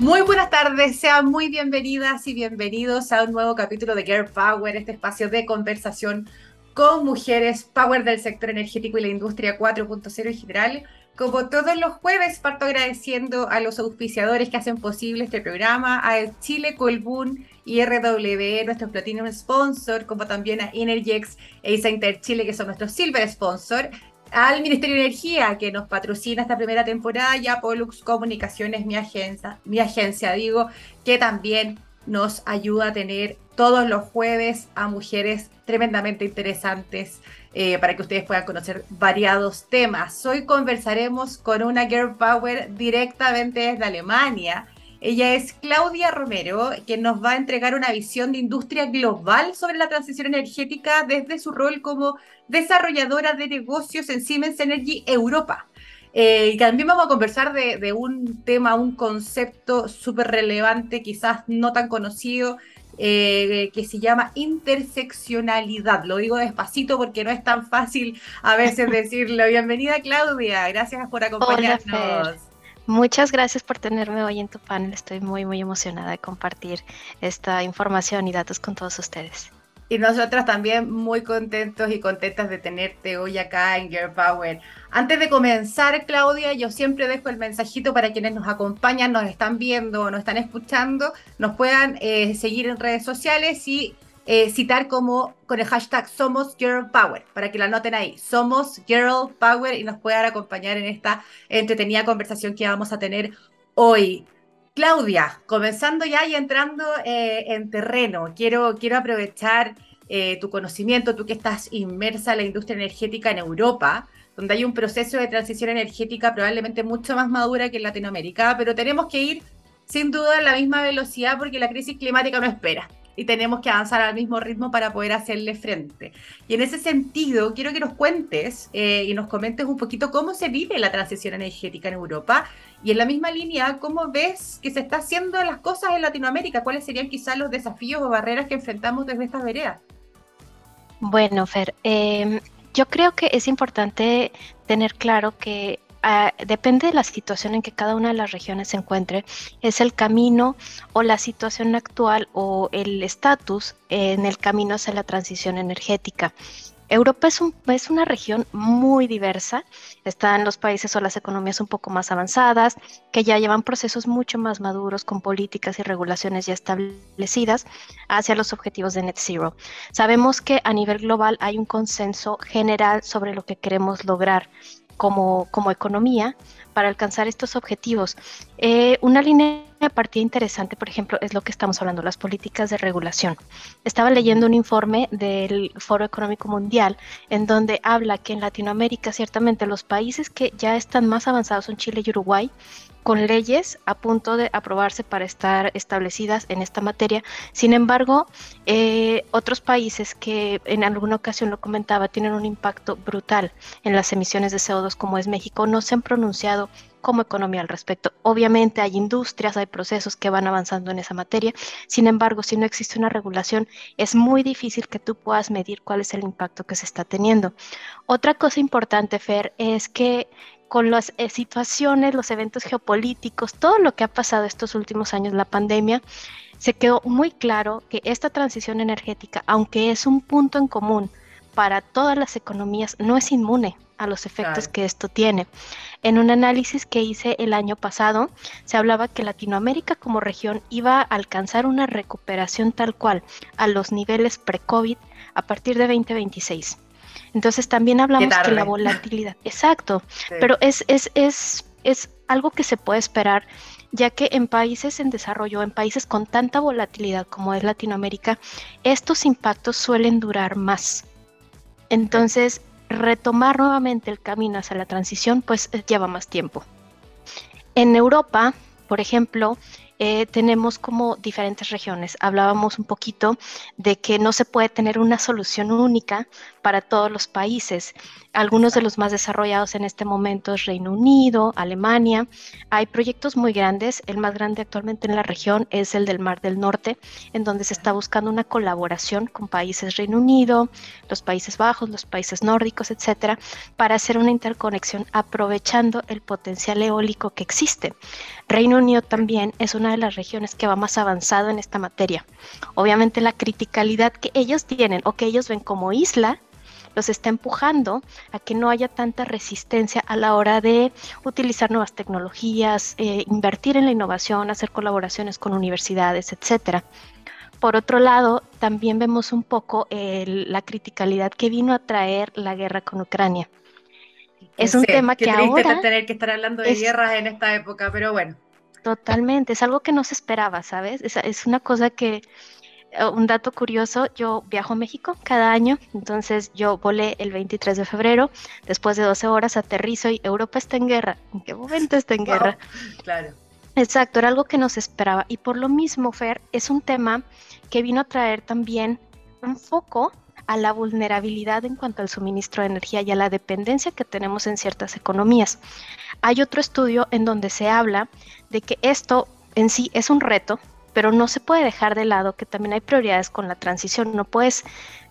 Muy buenas tardes, sean muy bienvenidas y bienvenidos a un nuevo capítulo de Girl Power, este espacio de conversación con mujeres, power del sector energético y la industria 4.0 en general. Como todos los jueves, parto agradeciendo a los auspiciadores que hacen posible este programa, a Chile Colbún y RW, nuestro Platinum Sponsor, como también a Energex e Isa Inter Chile, que son nuestros Silver Sponsor, al Ministerio de Energía, que nos patrocina esta primera temporada, y a Pollux Comunicaciones, mi agencia, mi agencia, digo, que también nos ayuda a tener todos los jueves a mujeres tremendamente interesantes eh, para que ustedes puedan conocer variados temas. Hoy conversaremos con una Girl Power directamente desde Alemania. Ella es Claudia Romero, que nos va a entregar una visión de industria global sobre la transición energética desde su rol como desarrolladora de negocios en Siemens Energy Europa. Eh, y también vamos a conversar de, de un tema, un concepto súper relevante, quizás no tan conocido, eh, que se llama interseccionalidad. Lo digo despacito porque no es tan fácil a veces decirlo. Bienvenida Claudia, gracias por acompañarnos. Muchas gracias por tenerme hoy en tu panel. Estoy muy, muy emocionada de compartir esta información y datos con todos ustedes. Y nosotras también muy contentos y contentas de tenerte hoy acá en Girl Power. Antes de comenzar, Claudia, yo siempre dejo el mensajito para quienes nos acompañan, nos están viendo o nos están escuchando, nos puedan eh, seguir en redes sociales y eh, citar como con el hashtag Somos Girl Power, para que la anoten ahí. Somos Girl Power y nos puedan acompañar en esta entretenida conversación que vamos a tener hoy. Claudia, comenzando ya y entrando eh, en terreno, quiero, quiero aprovechar eh, tu conocimiento, tú que estás inmersa en la industria energética en Europa, donde hay un proceso de transición energética probablemente mucho más madura que en Latinoamérica, pero tenemos que ir sin duda a la misma velocidad porque la crisis climática no espera y tenemos que avanzar al mismo ritmo para poder hacerle frente. Y en ese sentido, quiero que nos cuentes eh, y nos comentes un poquito cómo se vive la transición energética en Europa y en la misma línea, cómo ves que se está haciendo las cosas en Latinoamérica, cuáles serían quizás los desafíos o barreras que enfrentamos desde estas veredas. Bueno, Fer, em, yo creo que es importante tener claro que Ah, depende de la situación en que cada una de las regiones se encuentre, es el camino o la situación actual o el estatus en el camino hacia la transición energética. Europa es, un, es, una región muy diversa. Están los países o las economías un poco más avanzadas, que ya llevan procesos mucho más maduros con políticas y regulaciones ya establecidas hacia los objetivos de Net Zero. Sabemos que a nivel global hay un consenso general sobre lo que queremos lograr como, como economía para alcanzar estos objetivos. Eh, una línea partida interesante, por ejemplo, es lo que estamos hablando, las políticas de regulación. Estaba leyendo un informe del Foro Económico Mundial en donde habla que en Latinoamérica ciertamente los países que ya están más avanzados son Chile y Uruguay, con leyes a punto de aprobarse para estar establecidas en esta materia. Sin embargo, eh, otros países que en alguna ocasión lo comentaba tienen un impacto brutal en las emisiones de CO2 como es México, no se han pronunciado como economía al respecto. Obviamente hay industrias, hay procesos que van avanzando en esa materia. Sin embargo, si no existe una regulación, es muy difícil que tú puedas medir cuál es el impacto que se está teniendo. Otra cosa importante, Fer, es que con las eh, situaciones, los eventos geopolíticos, todo lo que ha pasado estos últimos años, la pandemia, se quedó muy claro que esta transición energética, aunque es un punto en común para todas las economías, no es inmune a los efectos que esto tiene. En un análisis que hice el año pasado, se hablaba que Latinoamérica como región iba a alcanzar una recuperación tal cual a los niveles pre-COVID a partir de 2026. Entonces también hablamos de la volatilidad, exacto, pero es, es, es, es algo que se puede esperar ya que en países en desarrollo, en países con tanta volatilidad como es Latinoamérica, estos impactos suelen durar más. Entonces, retomar nuevamente el camino hacia la transición, pues lleva más tiempo. En Europa, por ejemplo, eh, tenemos como diferentes regiones. Hablábamos un poquito de que no se puede tener una solución única para todos los países. Algunos de los más desarrollados en este momento es Reino Unido, Alemania. Hay proyectos muy grandes. El más grande actualmente en la región es el del Mar del Norte, en donde se está buscando una colaboración con países Reino Unido, los Países Bajos, los países nórdicos, etcétera, para hacer una interconexión aprovechando el potencial eólico que existe. Reino Unido también es una de las regiones que va más avanzado en esta materia. Obviamente la criticalidad que ellos tienen o que ellos ven como isla los está empujando a que no haya tanta resistencia a la hora de utilizar nuevas tecnologías, eh, invertir en la innovación, hacer colaboraciones con universidades, etcétera. Por otro lado, también vemos un poco la criticalidad que vino a traer la guerra con Ucrania. Es un tema que ahora tener que estar hablando de guerras en esta época, pero bueno. Totalmente, es algo que no se esperaba, ¿sabes? es una cosa que eh, un dato curioso, yo viajo a México cada año, entonces yo volé el 23 de febrero, después de 12 horas aterrizo y Europa está en guerra. ¿En qué momento está en guerra? Claro. Exacto, era algo que no se esperaba. Y por lo mismo, Fer, es un tema que vino a traer también un foco a la vulnerabilidad en cuanto al suministro de energía y a la dependencia que tenemos en ciertas economías. Hay otro estudio en donde se habla de que esto en sí es un reto, pero no se puede dejar de lado que también hay prioridades con la transición. No puedes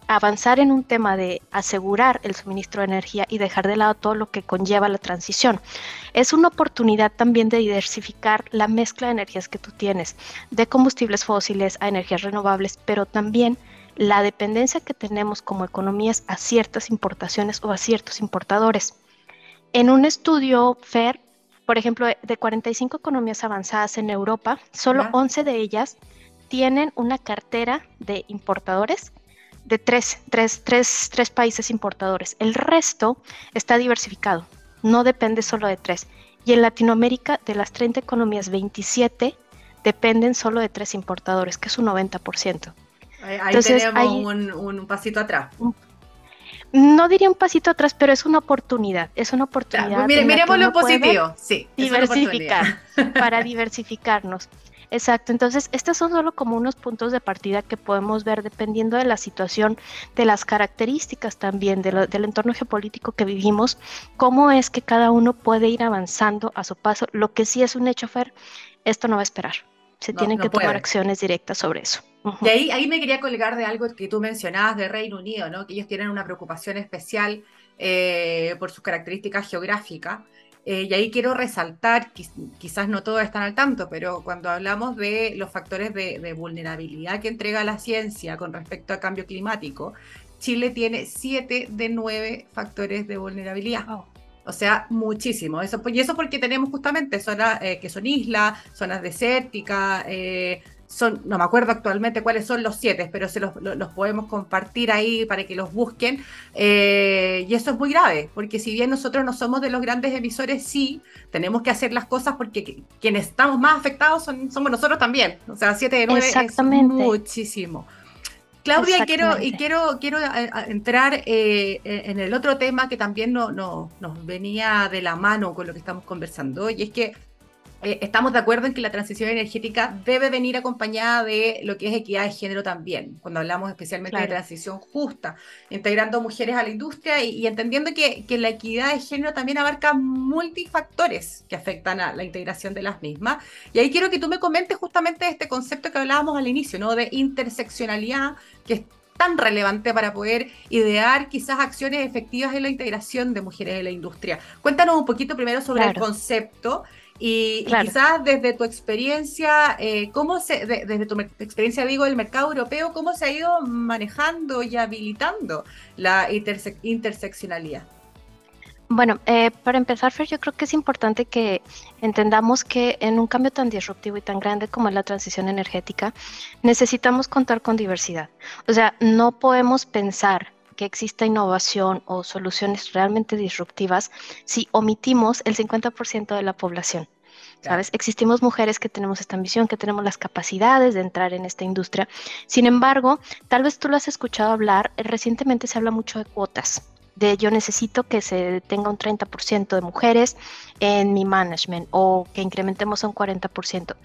avanzar en un tema de asegurar el suministro de energía y dejar de lado todo lo que conlleva la transición. Es una oportunidad también de diversificar la mezcla de energías que tú tienes, de combustibles fósiles a energías renovables, pero también la dependencia que tenemos como economías a ciertas importaciones o a ciertos importadores. En un estudio FER por ejemplo, de 45 economías avanzadas en Europa, solo 11 de ellas tienen una cartera de importadores de tres, tres, tres, tres países importadores. El resto está diversificado, no depende solo de tres. Y en Latinoamérica, de las 30 economías, 27 dependen solo de tres importadores, que es un 90%. Ahí, Entonces, tenemos un, un, pasito atrás no diría un pasito atrás, pero es una oportunidad, es una oportunidad. miremos lo positivo, sí. Diversificar, para diversificarnos. Exacto, entonces estos son solo como unos puntos de partida que podemos ver dependiendo de la situación, de las características también del entorno geopolítico que vivimos, cómo es que cada uno puede ir avanzando a su paso. Lo que sí es un hecho, Fer, esto no va a esperar. Se tienen que tomar acciones directas sobre eso. Y ahí, ahí me quería colgar de algo que tú mencionabas de Reino Unido, ¿no? que ellos tienen una preocupación especial eh, por sus características geográficas. Eh, y ahí quiero resaltar, quizás no todos están al tanto, pero cuando hablamos de los factores de, vulnerabilidad que entrega la ciencia con respecto al cambio climático, Chile tiene siete de nueve factores de vulnerabilidad. O sea, muchísimo. Eso, y eso porque tenemos justamente zonas eh, que son islas, zonas desérticas, son, no me acuerdo actualmente cuáles son los siete, pero se los, podemos compartir ahí para que los busquen. Eh, y eso es muy grave, porque si bien nosotros no somos de los grandes emisores, sí, tenemos que hacer las cosas porque quienes estamos más afectados son, somos nosotros también. O sea, siete de nueve es muchísimo. Claudia, quiero, y quiero, quiero eh, entrar eh, en el otro tema que también no, no, nos venía de la mano con lo que estamos conversando, y es que eh, estamos de acuerdo en que la transición energética debe venir acompañada de lo que es equidad de género también, cuando hablamos especialmente de transición justa, integrando mujeres a la industria y, entendiendo que, que, la equidad de género también abarca multifactores que afectan a la integración de las mismas. Y ahí quiero que tú me comentes justamente este concepto que hablábamos al inicio, ¿no? De interseccionalidad, que es tan relevante para poder idear quizás acciones efectivas en la integración de mujeres en la industria. Cuéntanos un poquito primero sobre el concepto y, quizás desde tu experiencia, eh, ¿cómo se, desde tu experiencia, digo, del mercado europeo, cómo se ha ido manejando y habilitando la interseccionalidad? Bueno, eh, para empezar, Fer, yo creo que es importante que entendamos que en un cambio tan disruptivo y tan grande como es la transición energética, necesitamos contar con diversidad. O sea, no podemos pensar que exista innovación o soluciones realmente disruptivas si omitimos el 50% de la población. ¿Sabes? Existimos mujeres que tenemos esta ambición, que tenemos las capacidades de entrar en esta industria. Sin embargo, tal vez tú lo has escuchado hablar, recientemente se habla mucho de cuotas. De yo necesito que se tenga un 30% de mujeres en mi management o que incrementemos un 40%.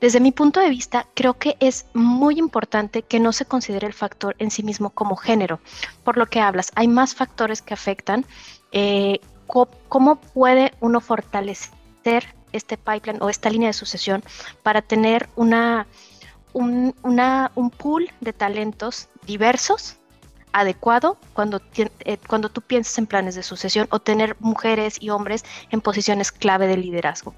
Desde mi punto de vista, creo que es muy importante que no se considere el factor en sí mismo como género, por lo que hablas. Hay más factores que afectan. Eh, ¿Cómo puede uno fortalecer este pipeline o esta línea de sucesión para tener una, un, un pool de talentos diversos adecuado cuando, eh, cuando tú piensas en planes de sucesión o tener mujeres y hombres en posiciones clave de liderazgo.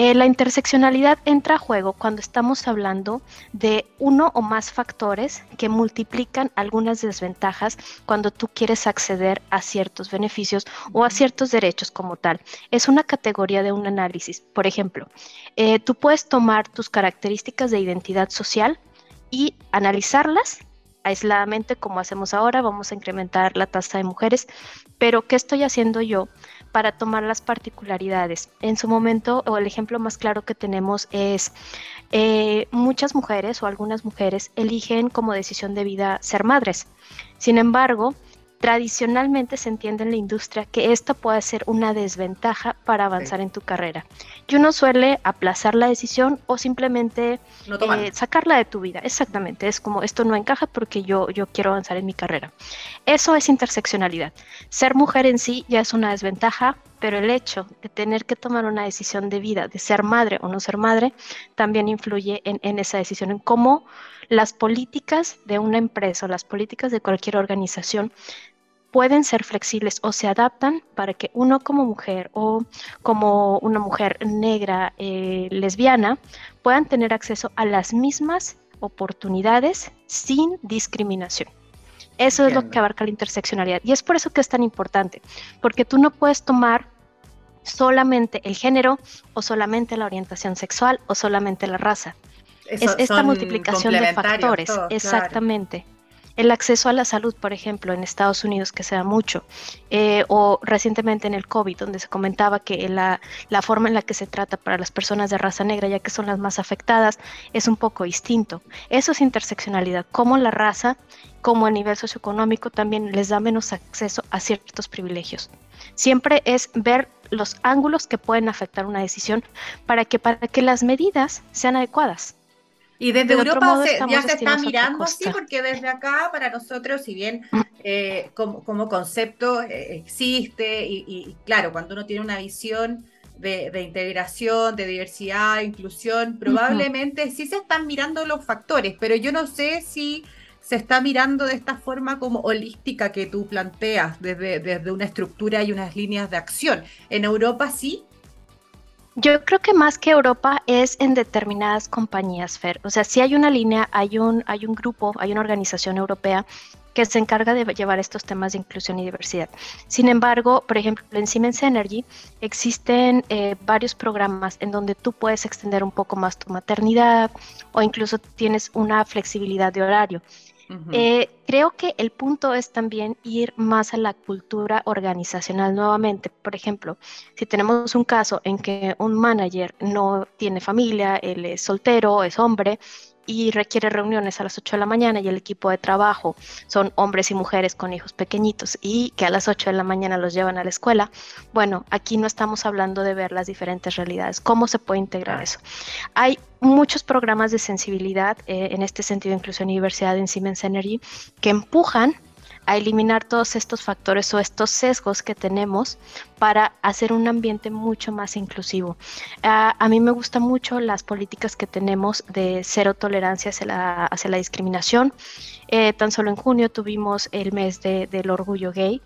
Eh, la interseccionalidad entra a juego cuando estamos hablando de uno o más factores que multiplican algunas desventajas cuando tú quieres acceder a ciertos beneficios o a ciertos derechos como tal. Es una categoría de un análisis. Por ejemplo, eh, tú puedes tomar tus características de identidad social y analizarlas aisladamente como hacemos ahora, vamos a incrementar la tasa de mujeres, pero ¿qué estoy haciendo yo para tomar las particularidades? En su momento, o el ejemplo más claro que tenemos es eh, muchas mujeres o algunas mujeres eligen como decisión de vida ser madres. Sin embargo, Tradicionalmente se entiende en la industria que esto puede ser una desventaja para avanzar en tu carrera. Y uno suele aplazar la decisión o simplemente eh, sacarla de tu vida. Exactamente, es como esto no encaja porque yo, yo quiero avanzar en mi carrera. Eso es interseccionalidad. Ser mujer en sí ya es una desventaja, pero el hecho de tener que tomar una decisión de vida, de ser madre o no ser madre, también influye en, esa decisión, en cómo las políticas de una empresa o las políticas de cualquier organización pueden ser flexibles o se adaptan para que uno como mujer o como una mujer negra eh, lesbiana puedan tener acceso a las mismas oportunidades sin discriminación. Eso es lo que abarca la interseccionalidad. Y es por eso que es tan importante, porque tú no puedes tomar solamente el género o solamente la orientación sexual o solamente la raza. es esta multiplicación de factores. exactamente el acceso a la salud, por ejemplo, en Estados Unidos, que se mucho, eh, o recientemente en el COVID, donde se comentaba que la, forma en la que se trata para las personas de raza negra, ya que son las más afectadas, es un poco distinto. Eso es interseccionalidad, como la raza, como a nivel socioeconómico, también les da menos acceso a ciertos privilegios. Siempre es ver los ángulos que pueden afectar una decisión para que, para que las medidas sean adecuadas. Y desde Europa ya se está mirando así, porque desde acá, para nosotros, si bien mm. eh, como, como, concepto eh, existe, y, claro, cuando uno tiene una visión de, integración, de diversidad, inclusión, probablemente sí se están mirando los factores, pero yo no sé si se está mirando de esta forma como holística que tú planteas, desde, desde una estructura y unas líneas de acción. En Europa sí, yo creo que más que Europa es en determinadas compañías, Fer. O sea, si hay una línea, hay un, hay un grupo, hay una organización europea que se encarga de llevar estos temas de inclusión y diversidad. Sin embargo, por ejemplo, en Siemens Energy existen eh, varios programas en donde tú puedes extender un poco más tu maternidad o incluso tienes una flexibilidad de horario. Eh, creo que el punto es también ir más a la cultura organizacional nuevamente. Por ejemplo, si tenemos un caso en que un manager no tiene familia, él es soltero, es hombre, y requiere reuniones a las 8 de la mañana y el equipo de trabajo son hombres y mujeres con hijos pequeñitos y que a las 8 de la mañana los llevan a la escuela, bueno, aquí no estamos hablando de ver las diferentes realidades. ¿Cómo se puede integrar eso? Hay muchos programas de sensibilidad eh, en este sentido, inclusión y diversidad en Siemens Energy, que empujan a eliminar todos estos factores o estos sesgos que tenemos para hacer un ambiente mucho más inclusivo. Ah, a mí me gustan mucho las políticas que tenemos de cero tolerancia hacia la, hacia la discriminación. Eh, tan solo en junio tuvimos el mes del orgullo gay.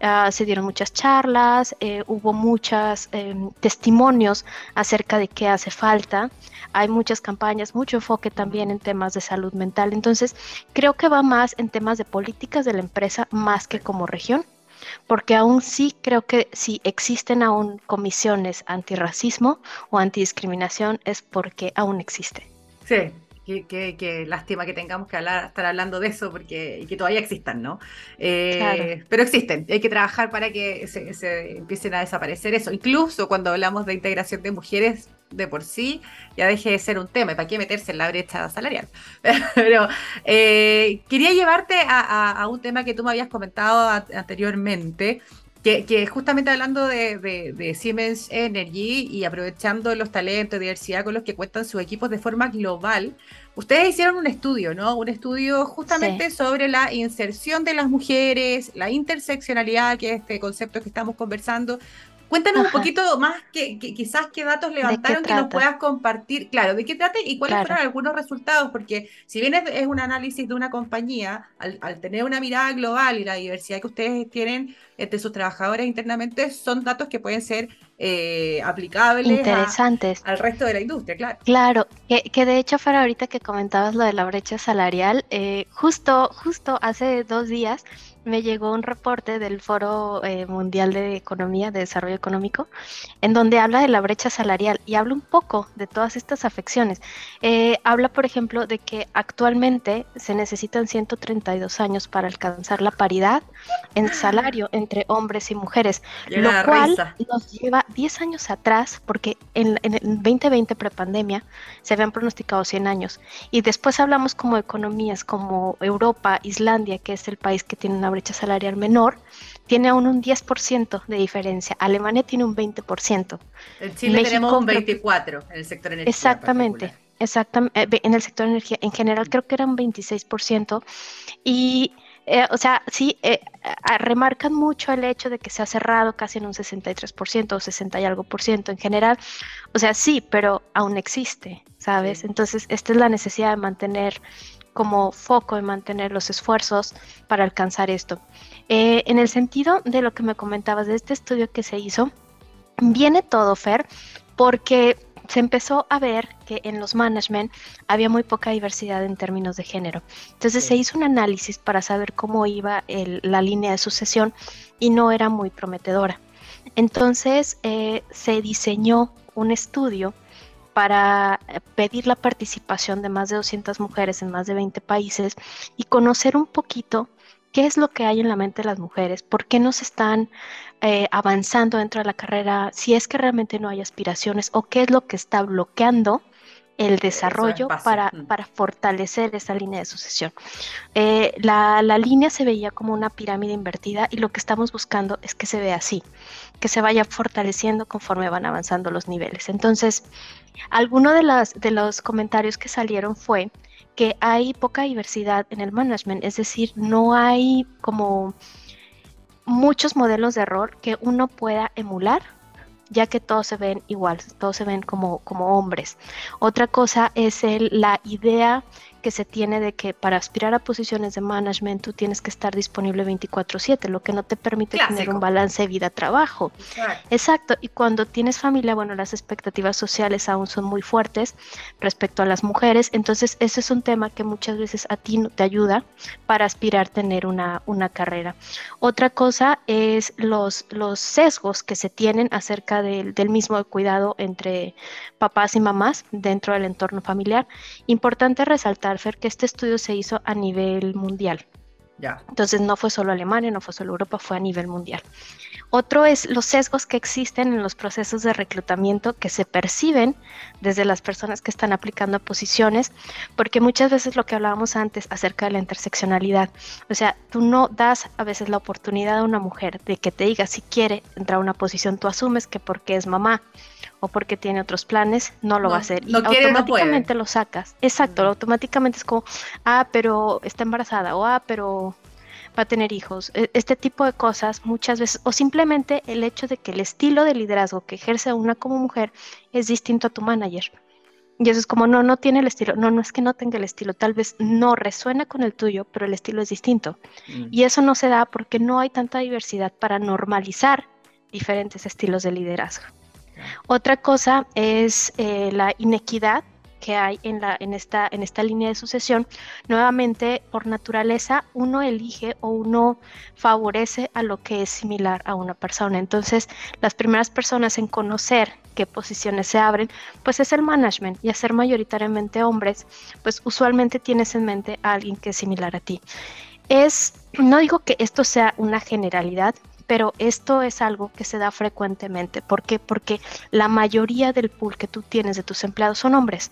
Ah, se dieron muchas charlas, eh, hubo muchos em, testimonios acerca de qué hace falta, hay muchas campañas, mucho enfoque también en temas de salud mental, entonces creo que va más en temas de políticas de la empresa más que como región porque aún sí creo que si existen aún comisiones antirracismo o antidiscriminación es porque aún existe. Sí, Qué, lástima que tengamos que estar hablando de eso porque y que todavía existan, ¿no? Eh, pero existen, hay que trabajar para que se, empiecen a desaparecer eso. Incluso cuando hablamos de integración de mujeres, de por sí ya deje de ser un tema. ¿Para qué meterse en la brecha salarial? Pero eh, quería llevarte a, un tema que tú me habías comentado anteriormente, que, justamente hablando de, Siemens Energy y aprovechando los talentos, y diversidad con los que cuentan sus equipos de forma global, ustedes hicieron un estudio, ¿no? Un estudio justamente sobre la inserción de las mujeres, la interseccionalidad, que es este concepto que estamos conversando, Cuéntanos un poquito más, que, quizás qué datos levantaron que nos puedas compartir. Claro, ¿de qué trata y cuáles fueron algunos resultados? Porque si bien es, un análisis de una compañía, al, tener una mirada global y la diversidad que ustedes tienen entre sus trabajadores internamente, son datos que pueden ser eh, aplicables Interesantes. al resto de la industria, claro. Claro, que, de hecho, para ahorita que comentabas lo de la brecha salarial, eh, justo, justo hace dos días me llegó un reporte del Foro eh, Mundial de Economía, de Desarrollo Económico, en donde habla de la brecha salarial y habla un poco de todas estas afecciones. Eh, habla, por ejemplo, de que actualmente se necesitan 132 años para alcanzar la paridad en salario entre hombres y mujeres, lo cual nos lleva 10 años atrás, porque en, en el 2020 prepandemia se habían pronosticado 100 años. Y después hablamos como economías como Europa, Islandia, que es el país que tiene una brecha salarial menor, tiene aún un 10% de diferencia. Alemania tiene un 20%. En Chile tenemos un 24% en el sector energía. Exactamente. Exactamente, eh, en el sector energía en general creo que era un 26% y eh, o sea, sí, eh, remarcan mucho el hecho de que se ha cerrado casi en un 63% o 60 y algo por ciento en general. O sea, sí, pero aún existe, ¿sabes? Entonces, esta es la necesidad de mantener como foco en mantener los esfuerzos para alcanzar esto. Eh, en el sentido de lo que me comentabas de este estudio que se hizo, viene todo, Fer, porque se empezó a ver que en los management había muy poca diversidad en términos de género. Entonces se hizo un análisis para saber cómo iba la línea de sucesión y no era muy prometedora. Entonces eh, se diseñó un estudio para eh, pedir la participación de más de 200 mujeres en más de 20 países y conocer un poquito qué es lo que hay en la mente de las mujeres, por qué no se están eh, avanzando dentro de la carrera, si es que realmente no hay aspiraciones o qué es lo que está bloqueando el desarrollo para, mm. para, fortalecer esa línea de sucesión. Eh, la, la, línea se veía como una pirámide invertida y lo que estamos buscando es que se vea así, que se vaya fortaleciendo conforme van avanzando los niveles. Entonces, alguno de, las, de los comentarios que salieron fue que hay poca diversidad en el management, es decir, no hay como muchos modelos de error que uno pueda emular ya que todos se ven igual, todos se ven como, como hombres. Otra cosa es el, la idea que se tiene de que para aspirar a posiciones de management tú tienes que estar disponible 24/7, lo que no te permite tener un balance vida-trabajo. Exacto. Y cuando tienes familia, bueno, las expectativas sociales aún son muy fuertes respecto a las mujeres, entonces ese es un tema que muchas veces a ti no te ayuda para aspirar a tener una, una carrera. Otra cosa es los, los sesgos que se tienen acerca del, del mismo cuidado entre papás y mamás dentro del entorno familiar. Importante resaltar que este estudio se hizo a nivel mundial. Ya. Entonces no fue solo Alemania, no fue solo Europa, fue a nivel mundial. Otro es los sesgos que existen en los procesos de reclutamiento que se perciben desde las personas que están aplicando posiciones, porque muchas veces lo que hablábamos antes acerca de la interseccionalidad, o sea, tú no das a veces la oportunidad a una mujer de que te diga si quiere entrar a una posición, tú asumes que porque es mamá o porque tiene otros planes, no lo va a hacer. y automáticamente lo sacas. Exacto, automáticamente es como, ah, pero está embarazada, o ah, pero va a tener hijos. E, este tipo de cosas muchas veces, o simplemente el hecho de que el estilo de liderazgo que ejerce una como mujer es distinto a tu manager. Y eso es como, no, no tiene el estilo. No, no es que no tenga el estilo. Tal vez no resuena con el tuyo, pero el estilo es distinto. Mm. Y eso no se da porque no hay tanta diversidad para normalizar diferentes estilos de liderazgo. Otra cosa es eh, la inequidad que hay en, la, en, esta, en esta línea de sucesión. Nuevamente, por naturaleza, uno elige o uno favorece a lo que es similar a una persona. Entonces, las primeras personas en conocer qué posiciones se abren, pues es el management y hacer mayoritariamente hombres, pues usualmente tienes en mente a alguien que es similar a ti. Es, no digo que esto sea una generalidad, pero esto es algo que se da frecuentemente. ¿Por qué? Porque la mayoría del pool que tú tienes de tus empleados son hombres.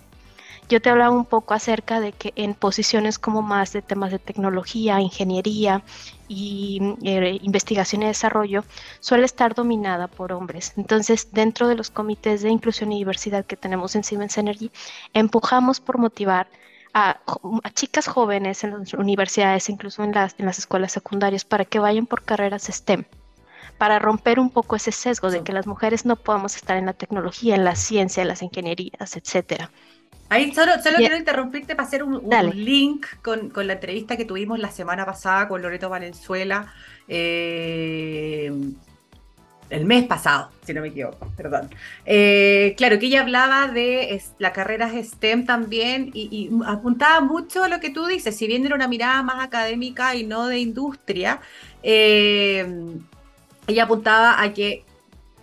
Yo te hablaba un poco acerca de que en posiciones como más de temas de tecnología, ingeniería y eh, investigación y desarrollo, suele estar dominada por hombres. Entonces, dentro de los comités de inclusión y diversidad que tenemos en Siemens Energy, empujamos por motivar a, chicas jóvenes en las universidades, incluso en las, en las escuelas secundarias, para que vayan por carreras STEM para romper un poco ese sesgo de que las mujeres no podemos estar en la tecnología, en la ciencia, en las ingenierías, etcétera. Ahí solo, quiero interrumpirte para hacer un, link con, la entrevista que tuvimos la semana pasada con Loreto Valenzuela. Eh, el mes pasado, si no me equivoco, perdón. Eh, claro, que ella hablaba de las carreras STEM también y, apuntaba mucho a lo que tú dices, si bien era una mirada más académica y no de industria, eh, ella apuntaba a que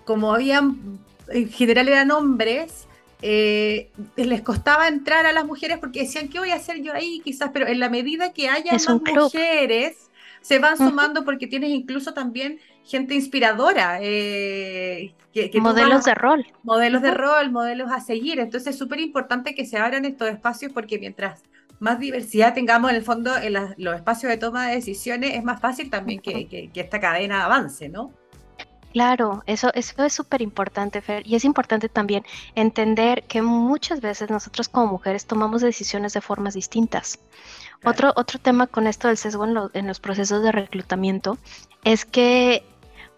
como habían, en general eran hombres, eh, les costaba entrar a las mujeres porque decían, ¿qué voy a hacer yo ahí? Quizás, pero en la medida que haya más mujeres, se van sumando porque tienes incluso también gente inspiradora. Eh, que, modelos de rol. Modelos de rol, modelos a seguir. Entonces es súper importante que se abran estos espacios porque mientras más diversidad tengamos en el fondo en los espacios de toma de decisiones, es más fácil también que, que esta cadena avance, ¿no? Claro, eso, eso es súper importante, Fer. Y es importante también entender que muchas veces nosotros como mujeres tomamos decisiones de formas distintas. Otro, otro tema con esto del sesgo en, los procesos de reclutamiento es que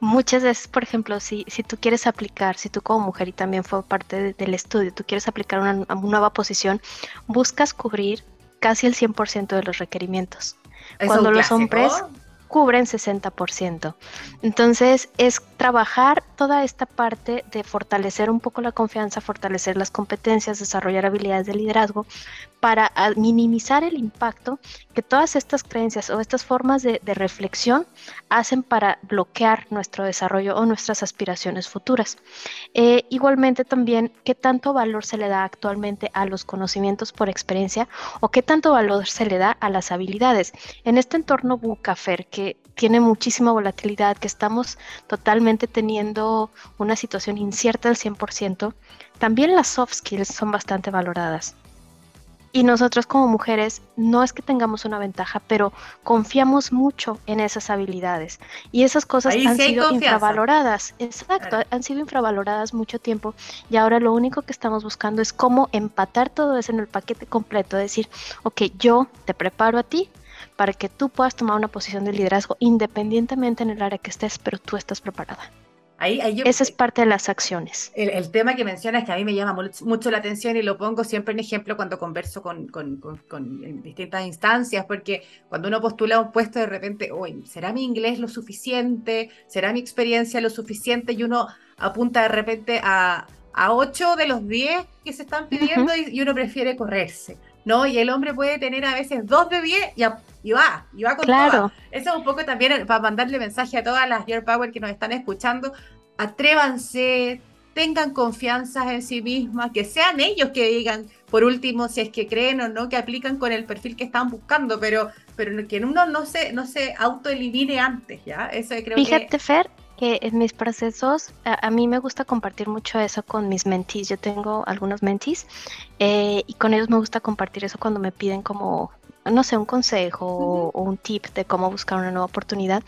muchas veces, por ejemplo, si, si tú quieres aplicar, si tú como mujer y también fue parte del estudio, tú quieres aplicar una, una nueva posición, buscas cubrir casi el 100% de los requerimientos. Cuando los hombres cubren 60%. Entonces es trabajar toda esta parte de fortalecer un poco la confianza, fortalecer las competencias, desarrollar habilidades de liderazgo para minimizar el impacto que todas estas creencias o estas formas de, reflexión hacen para bloquear nuestro desarrollo o nuestras aspiraciones futuras. Eh, igualmente también qué tanto valor se le da actualmente a los conocimientos por experiencia o qué tanto valor se le da a las habilidades. En este entorno Bucafer que tiene muchísima volatilidad, que estamos totalmente teniendo una situación incierta al 100%, también las soft skills son bastante valoradas. Y nosotros como mujeres no es que tengamos una ventaja, pero confiamos mucho en esas habilidades. Y esas cosas han sido infravaloradas. Exacto, han sido infravaloradas mucho tiempo. Y ahora lo único que estamos buscando es cómo empatar todo eso en el paquete completo. Decir, ok, yo te preparo a ti para que tú puedas tomar una posición de liderazgo independientemente en el área que estés, pero tú estás preparada. Esa es parte de las acciones. El, tema que mencionas que a mí me llama mucho la atención y lo pongo siempre en ejemplo cuando converso con, con, distintas instancias, porque cuando uno postula un puesto de repente, ¿será mi inglés lo suficiente? ¿Será mi experiencia lo suficiente? Y uno apunta de repente a, a 8 de los 10 que se están pidiendo y, uno prefiere correrse. ¿No? Y el hombre puede tener a veces 2 de 10 y, y va, y va con claro. Eso es un poco también para mandarle mensaje a todas las Gear Power que nos están escuchando. Atrévanse, tengan confianza en sí mismas, que sean ellos que digan, por último, si es que creen o no, que aplican con el perfil que están buscando, pero, pero que uno no se, no se autoelimine antes, ¿ya? Eso creo Fíjate, Fer, que en mis procesos, a, mí me gusta compartir mucho eso con mis mentees. Yo tengo algunos mentees eh, y con ellos me gusta compartir eso cuando me piden como no sé, un consejo o un tip de cómo buscar una nueva oportunidad,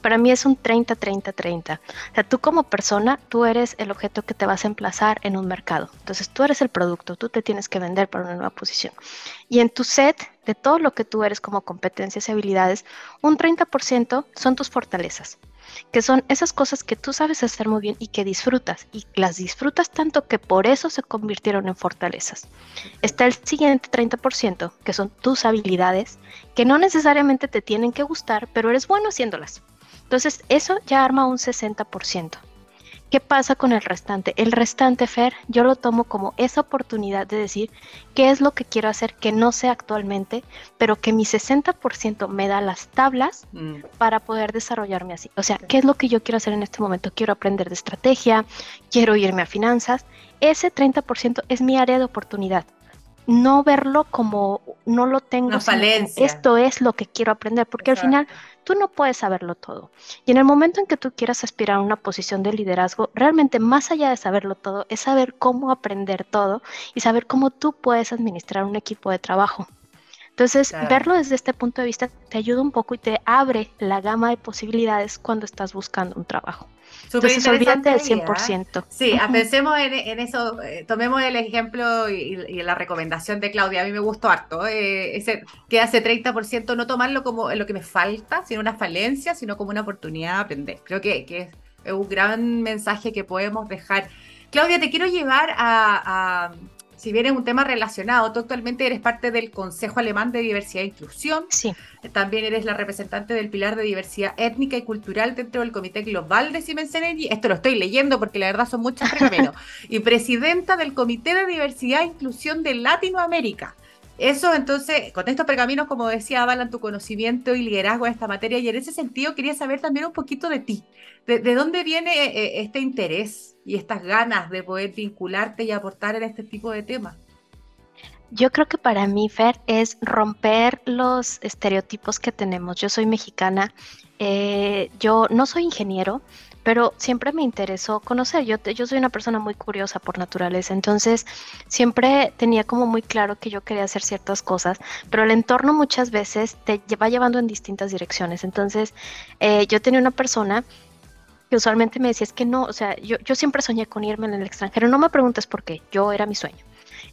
para mí es un 30-30-30. O sea, tú como persona, tú eres el objeto que te vas a emplazar en un mercado. Entonces, tú eres el producto, tú te tienes que vender para una nueva posición. Y en tu set de todo lo que tú eres como competencias y habilidades, un 30% son tus fortalezas que son esas cosas que tú sabes hacer muy bien y que disfrutas, y las disfrutas tanto que por eso se convirtieron en fortalezas. Está el siguiente 30%, que son tus habilidades, que no necesariamente te tienen que gustar, pero eres bueno haciéndolas. Entonces, eso ya arma un 60%. ¿Qué pasa con el restante? El restante, Fer, yo lo tomo como esa oportunidad de decir qué es lo que quiero hacer que no sé actualmente, pero que mi 60% me da las tablas mm. para poder desarrollarme así. O sea, ¿qué es lo que yo quiero hacer en este momento? Quiero aprender de estrategia, quiero irme a finanzas. Ese 30% es mi área de oportunidad. No verlo como no lo tengo, esto es lo que quiero aprender, porque al final tú no puedes saberlo todo. Y en el momento en que tú quieras aspirar a una posición de liderazgo, realmente más allá de saberlo todo, es saber cómo aprender todo y saber cómo tú puedes administrar un equipo de trabajo. Entonces, verlo desde este punto de vista te ayuda un poco y te abre la gama de posibilidades cuando estás buscando un trabajo. Entonces, olvídate del 100%. Sí, pensemos en, eso, eh, tomemos el ejemplo y, la recomendación de Claudia, a mí me gustó harto, eh, ese, que hace 30%, no tomarlo como lo que me falta, sino una falencia, sino como una oportunidad de aprender. Creo que, que es un gran mensaje que podemos dejar. Claudia, te quiero llevar a si bien es un tema relacionado, tú actualmente eres parte del Consejo Alemán de Diversidad e Inclusión. Sí. También eres la representante del pilar de diversidad étnica y cultural dentro del Comité Global de Siemens Energy. Esto lo estoy leyendo porque la verdad son muchos pergaminos. y presidenta del Comité de Diversidad e Inclusión de Latinoamérica. Eso entonces, con estos pergaminos, como decía, avalan tu conocimiento y liderazgo en esta materia y en ese sentido quería saber también un poquito de ti. ¿De, dónde viene eh, eh, este interés y estas ganas de poder vincularte y aportar en este tipo de temas? Yo creo que para mí, Fer, es romper los estereotipos que tenemos. Yo soy mexicana, eh, yo no soy ingeniero, pero siempre me interesó conocer. Yo, yo soy una persona muy curiosa por naturaleza, entonces siempre tenía como muy claro que yo quería hacer ciertas cosas, pero el entorno muchas veces te va llevando en distintas direcciones. Entonces, eh, yo tenía una persona que usualmente me decía, es que no, o sea, yo, yo siempre soñé con irme en el extranjero, no me preguntes por qué, yo era mi sueño.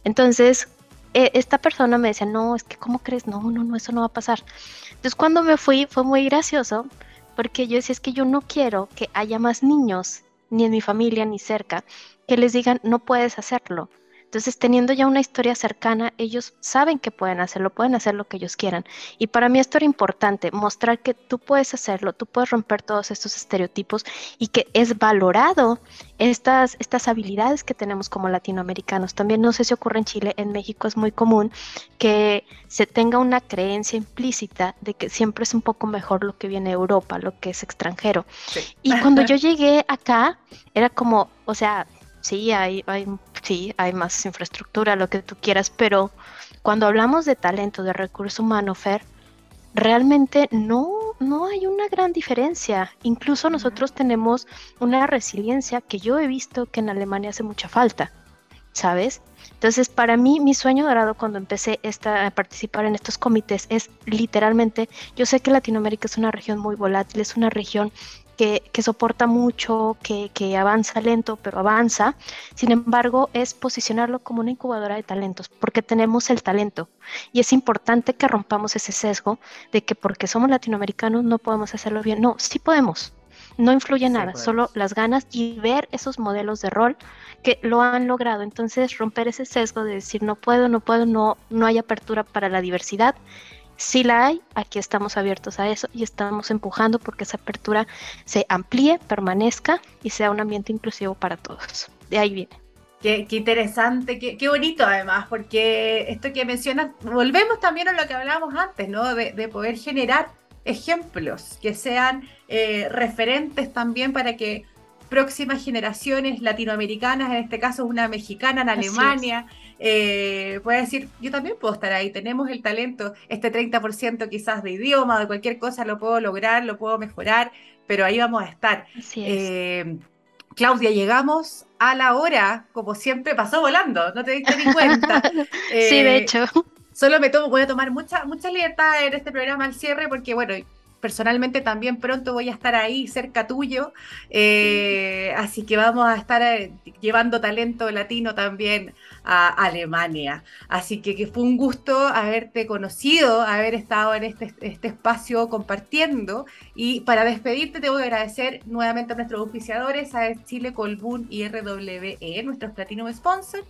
Entonces, e, esta persona me decía, no, es que, ¿cómo crees? No, no, no, eso no va a pasar. Entonces, cuando me fui, fue muy gracioso porque yo decía, es que yo no quiero que haya más niños, ni en mi familia, ni cerca, que les digan, no puedes hacerlo. Entonces, teniendo ya una historia cercana, ellos saben que pueden hacerlo, pueden hacer lo que ellos quieran. Y para mí esto era importante, mostrar que tú puedes hacerlo, tú puedes romper todos estos estereotipos y que es valorado estas, estas habilidades que tenemos como latinoamericanos. También no sé si ocurre en Chile, en México es muy común que se tenga una creencia implícita de que siempre es un poco mejor lo que viene de Europa, lo que es extranjero. Y cuando yo llegué acá, era como, o sea, sí, hay, hay, sí, hay más infraestructura, lo que tú quieras, pero cuando hablamos de talento, de recurso humano, Fer, realmente no, no hay una gran diferencia. Incluso nosotros tenemos una resiliencia que yo he visto que en Alemania hace mucha falta, ¿sabes? Entonces, para mí, mi sueño dorado cuando empecé esta, a participar en estos comités es literalmente, yo sé que Latinoamérica es una región muy volátil, es una región que, soporta mucho, que, que, avanza lento, pero avanza. Sin embargo, es posicionarlo como una incubadora de talentos, porque tenemos el talento. Y es importante que rompamos ese sesgo de que porque somos latinoamericanos no podemos hacerlo bien. No, sí podemos. No influye nada, solo las ganas y ver esos modelos de rol que lo han logrado. Entonces, romper ese sesgo de decir no puedo, no puedo, no, no hay apertura para la diversidad si la hay, aquí estamos abiertos a eso y estamos empujando porque esa apertura se amplíe, permanezca y sea un ambiente inclusivo para todos. De ahí viene. Qué, interesante, qué, bonito además, porque esto que mencionas, volvemos también a lo que hablábamos antes, ¿no? De, poder generar ejemplos que sean eh, referentes también para que próximas generaciones latinoamericanas, en este caso una mexicana en Alemania, eh, puede decir, yo también puedo estar ahí, tenemos el talento, este 30% quizás de idioma, de cualquier cosa lo puedo lograr, lo puedo mejorar, pero ahí vamos a estar. Eh, Claudia, llegamos a la hora, como siempre, pasó volando, no te diste ni cuenta. sí, de eh, hecho. Solo me tomo, voy a tomar mucha, mucha libertad en este programa al cierre porque, bueno, personalmente también pronto voy a estar ahí cerca tuyo, eh, así que vamos a estar eh, llevando talento latino también a Alemania. Así que, que, fue un gusto haberte conocido, haber estado en este, este espacio compartiendo y para despedirte te voy a agradecer nuevamente a nuestros auspiciadores, a Chile, Colbún y RWE, nuestros Platinum Sponsors.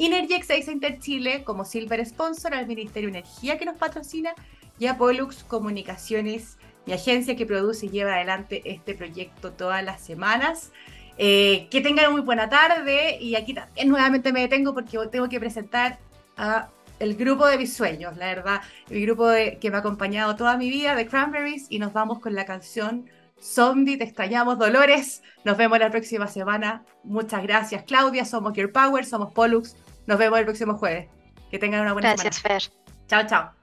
Energex Inter Chile como Silver Sponsor al Ministerio de Energía que nos patrocina y a Pollux Comunicaciones mi agencia que produce y lleva adelante este proyecto todas las semanas. Eh, que tengan muy buena tarde y aquí también nuevamente me detengo porque tengo que presentar a el grupo de mis sueños, la verdad, el grupo que me ha acompañado toda mi vida, de Cranberries, y nos vamos con la canción Zombie, te extrañamos, Dolores. Nos vemos la próxima semana. Muchas gracias, Claudia. Somos Gear Power, somos Pollux. Nos vemos el próximo jueves. Que tengan una buena Gracias, semana. Fer. Chao, chao.